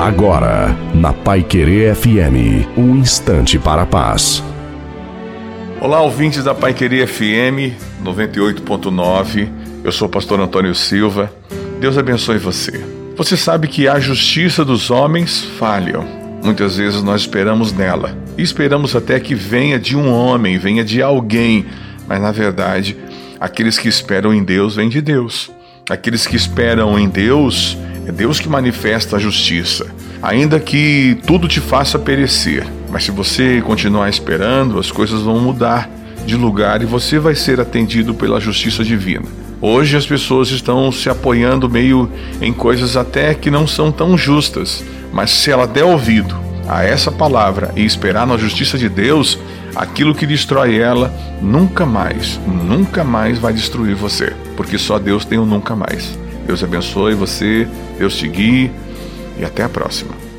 Agora, na Pai Querer FM, um instante para a paz. Olá, ouvintes da Pai Querer FM 98.9. Eu sou o pastor Antônio Silva. Deus abençoe você. Você sabe que a justiça dos homens falham. Muitas vezes nós esperamos nela. E esperamos até que venha de um homem, venha de alguém. Mas na verdade, aqueles que esperam em Deus vêm de Deus. Aqueles que esperam em Deus é Deus que manifesta a justiça, ainda que tudo te faça perecer. Mas se você continuar esperando, as coisas vão mudar de lugar e você vai ser atendido pela justiça divina. Hoje as pessoas estão se apoiando meio em coisas até que não são tão justas, mas se ela der ouvido a essa palavra e esperar na justiça de Deus, aquilo que destrói ela nunca mais, nunca mais vai destruir você, porque só Deus tem o nunca mais. Deus abençoe você, Deus te guie e até a próxima.